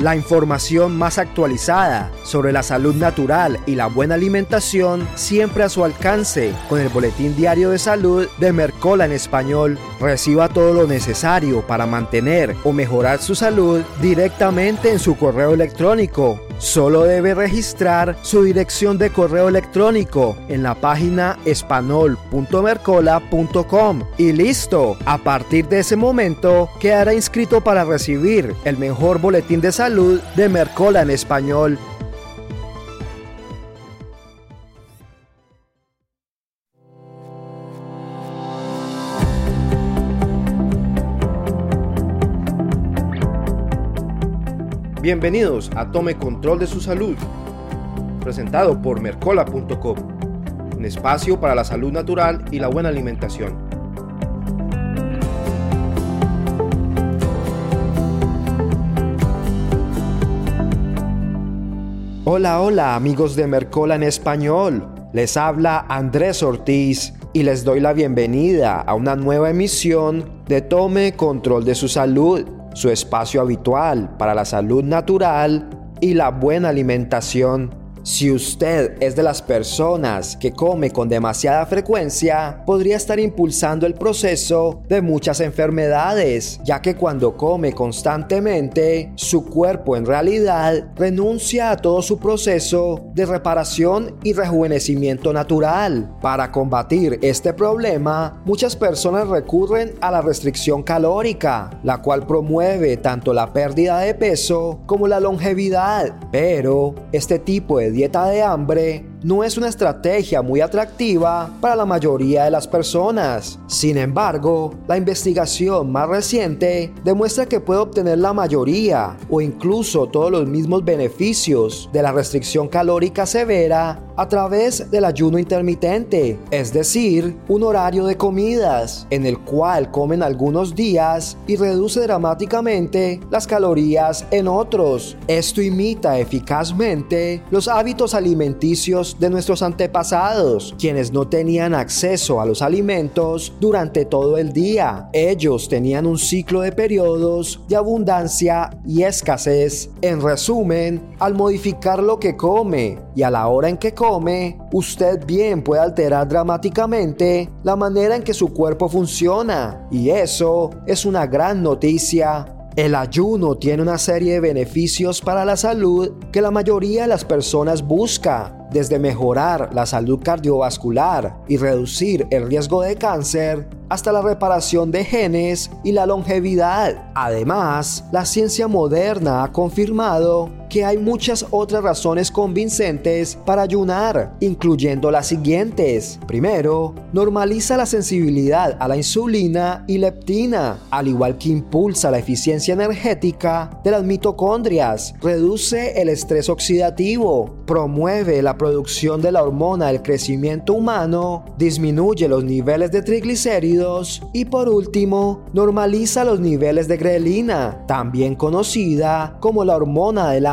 La información más actualizada sobre la salud natural y la buena alimentación siempre a su alcance con el Boletín Diario de Salud de Mercola en español. Reciba todo lo necesario para mantener o mejorar su salud directamente en su correo electrónico. Solo debe registrar su dirección de correo electrónico en la página espanol.mercola.com y listo. A partir de ese momento quedará inscrito para recibir el mejor boletín de salud de Mercola en español. Bienvenidos a Tome Control de su Salud, presentado por Mercola.com, un espacio para la salud natural y la buena alimentación. Hola, hola amigos de Mercola en español, les habla Andrés Ortiz y les doy la bienvenida a una nueva emisión de Tome Control de su Salud su espacio habitual para la salud natural y la buena alimentación. Si usted es de las personas que come con demasiada frecuencia, podría estar impulsando el proceso de muchas enfermedades, ya que cuando come constantemente, su cuerpo en realidad renuncia a todo su proceso de reparación y rejuvenecimiento natural. Para combatir este problema, muchas personas recurren a la restricción calórica, la cual promueve tanto la pérdida de peso como la longevidad. Pero este tipo de dieta de hambre no es una estrategia muy atractiva para la mayoría de las personas. Sin embargo, la investigación más reciente demuestra que puede obtener la mayoría o incluso todos los mismos beneficios de la restricción calórica severa a través del ayuno intermitente, es decir, un horario de comidas en el cual comen algunos días y reduce dramáticamente las calorías en otros. Esto imita eficazmente los hábitos alimenticios de nuestros antepasados, quienes no tenían acceso a los alimentos durante todo el día. Ellos tenían un ciclo de periodos de abundancia y escasez. En resumen, al modificar lo que come y a la hora en que come, usted bien puede alterar dramáticamente la manera en que su cuerpo funciona. Y eso es una gran noticia el ayuno tiene una serie de beneficios para la salud que la mayoría de las personas busca desde mejorar la salud cardiovascular y reducir el riesgo de cáncer hasta la reparación de genes y la longevidad. Además, la ciencia moderna ha confirmado que hay muchas otras razones convincentes para ayunar, incluyendo las siguientes. Primero, normaliza la sensibilidad a la insulina y leptina, al igual que impulsa la eficiencia energética de las mitocondrias, reduce el estrés oxidativo, promueve la producción de la hormona del crecimiento humano, disminuye los niveles de triglicéridos y por último, normaliza los niveles de grelina, también conocida como la hormona del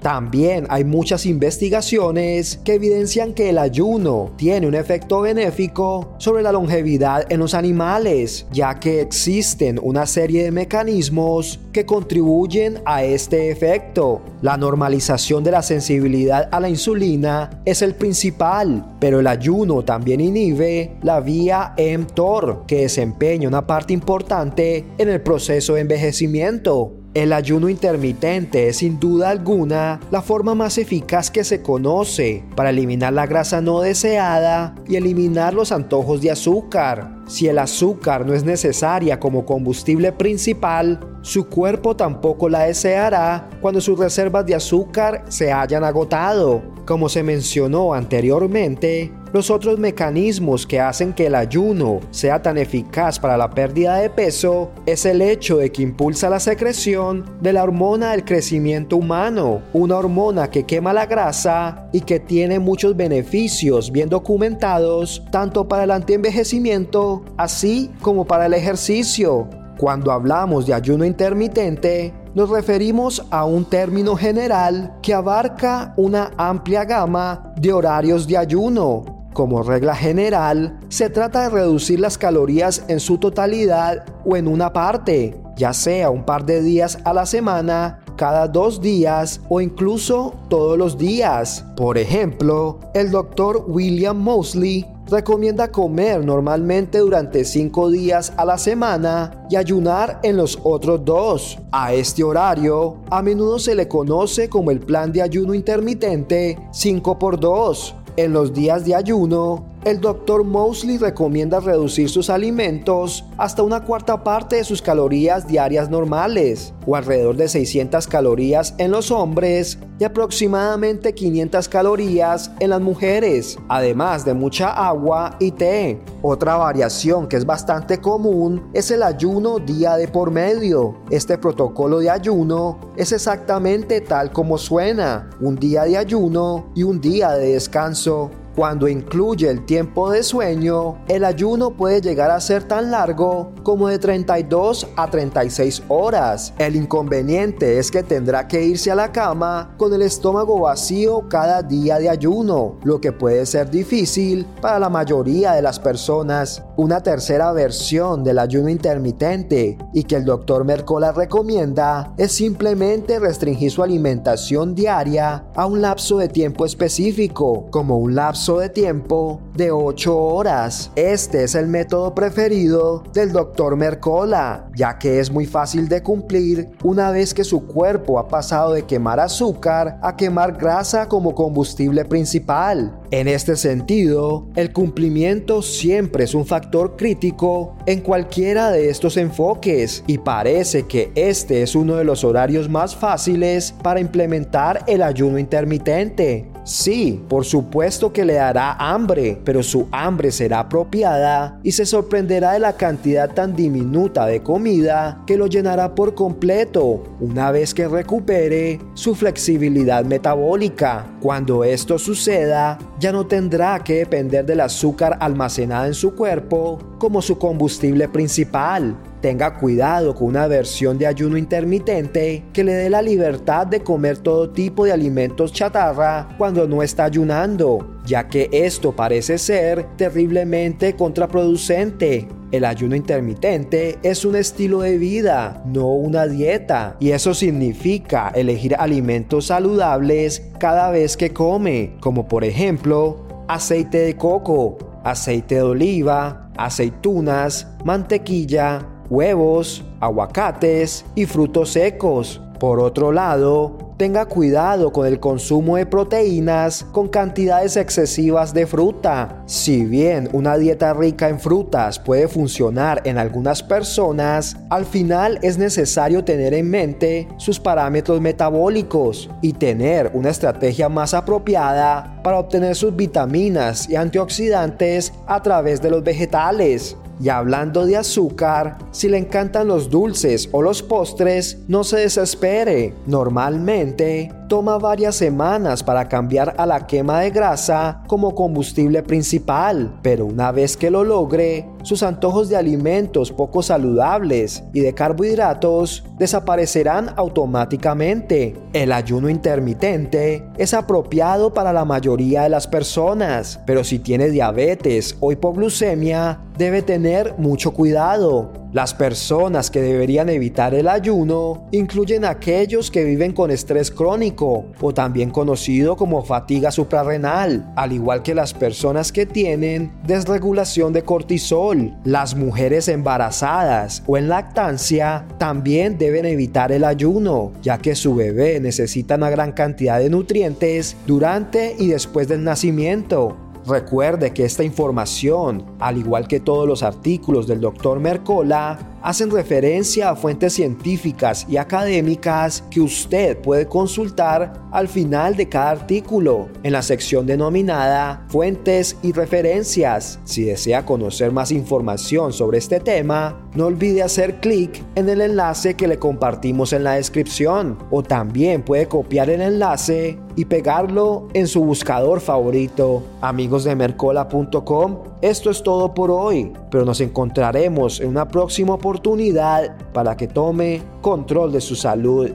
También hay muchas investigaciones que evidencian que el ayuno tiene un efecto benéfico sobre la longevidad en los animales, ya que existen una serie de mecanismos que contribuyen a este efecto. La normalización de la sensibilidad a la insulina es el principal, pero el ayuno también inhibe la vía mTOR, que desempeña una parte importante en el proceso de envejecimiento. El ayuno intermitente es sin duda alguna la forma más eficaz que se conoce para eliminar la grasa no deseada y eliminar los antojos de azúcar. Si el azúcar no es necesaria como combustible principal, su cuerpo tampoco la deseará cuando sus reservas de azúcar se hayan agotado. Como se mencionó anteriormente, los otros mecanismos que hacen que el ayuno sea tan eficaz para la pérdida de peso es el hecho de que impulsa la secreción de la hormona del crecimiento humano, una hormona que quema la grasa y que tiene muchos beneficios bien documentados tanto para el antienvejecimiento así como para el ejercicio. Cuando hablamos de ayuno intermitente, nos referimos a un término general que abarca una amplia gama de horarios de ayuno, como regla general, se trata de reducir las calorías en su totalidad o en una parte. ya sea un par de días a la semana, cada dos días o incluso todos los días. Por ejemplo, el doctor William Mosley recomienda comer normalmente durante 5 días a la semana y ayunar en los otros dos. A este horario a menudo se le conoce como el plan de ayuno intermitente 5x2. En los días de ayuno, el Dr. Mosley recomienda reducir sus alimentos hasta una cuarta parte de sus calorías diarias normales, o alrededor de 600 calorías en los hombres y aproximadamente 500 calorías en las mujeres, además de mucha agua y té. Otra variación que es bastante común es el ayuno día de por medio. Este protocolo de ayuno es exactamente tal como suena, un día de ayuno y un día de descanso. Cuando incluye el tiempo de sueño, el ayuno puede llegar a ser tan largo como de 32 a 36 horas. El inconveniente es que tendrá que irse a la cama con el estómago vacío cada día de ayuno, lo que puede ser difícil para la mayoría de las personas. Una tercera versión del ayuno intermitente y que el doctor Mercola recomienda es simplemente restringir su alimentación diaria a un lapso de tiempo específico, como un lapso de tiempo de 8 horas. Este es el método preferido del Dr. Mercola, ya que es muy fácil de cumplir una vez que su cuerpo ha pasado de quemar azúcar a quemar grasa como combustible principal. En este sentido, el cumplimiento siempre es un factor crítico en cualquiera de estos enfoques y parece que este es uno de los horarios más fáciles para implementar el ayuno intermitente. Sí, por supuesto que le dará hambre, pero su hambre será apropiada y se sorprenderá de la cantidad tan diminuta de comida que lo llenará por completo una vez que recupere su flexibilidad metabólica. Cuando esto suceda, ya no tendrá que depender del azúcar almacenada en su cuerpo como su combustible principal tenga cuidado con una versión de ayuno intermitente que le dé la libertad de comer todo tipo de alimentos chatarra cuando no está ayunando, ya que esto parece ser terriblemente contraproducente. El ayuno intermitente es un estilo de vida, no una dieta, y eso significa elegir alimentos saludables cada vez que come, como por ejemplo aceite de coco, aceite de oliva, aceitunas, mantequilla, huevos, aguacates y frutos secos. Por otro lado, tenga cuidado con el consumo de proteínas con cantidades excesivas de fruta. Si bien una dieta rica en frutas puede funcionar en algunas personas, al final es necesario tener en mente sus parámetros metabólicos y tener una estrategia más apropiada para obtener sus vitaminas y antioxidantes a través de los vegetales. Y hablando de azúcar, si le encantan los dulces o los postres, no se desespere. Normalmente, toma varias semanas para cambiar a la quema de grasa como combustible principal, pero una vez que lo logre, sus antojos de alimentos poco saludables y de carbohidratos desaparecerán automáticamente. El ayuno intermitente es apropiado para la mayoría de las personas, pero si tiene diabetes o hipoglucemia, debe tener mucho cuidado. Las personas que deberían evitar el ayuno incluyen aquellos que viven con estrés crónico o también conocido como fatiga suprarrenal, al igual que las personas que tienen desregulación de cortisol. Las mujeres embarazadas o en lactancia también deben evitar el ayuno, ya que su bebé necesita una gran cantidad de nutrientes durante y después del nacimiento. Recuerde que esta información, al igual que todos los artículos del Dr. Mercola, hacen referencia a fuentes científicas y académicas que usted puede consultar al final de cada artículo en la sección denominada Fuentes y referencias. Si desea conocer más información sobre este tema, no olvide hacer clic en el enlace que le compartimos en la descripción o también puede copiar el enlace y pegarlo en su buscador favorito. Amigos de mercola.com, esto es todo por hoy, pero nos encontraremos en una próxima oportunidad para que tome control de su salud.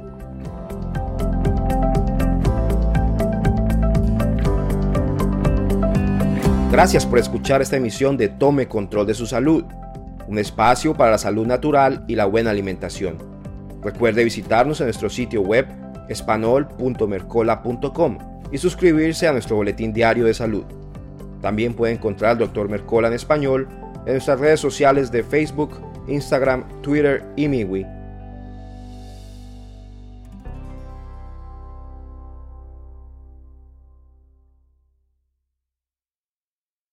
Gracias por escuchar esta emisión de Tome Control de su Salud un espacio para la salud natural y la buena alimentación. Recuerde visitarnos en nuestro sitio web espanol.mercola.com y suscribirse a nuestro boletín diario de salud. También puede encontrar al Dr. Mercola en español en nuestras redes sociales de Facebook, Instagram, Twitter y MiWi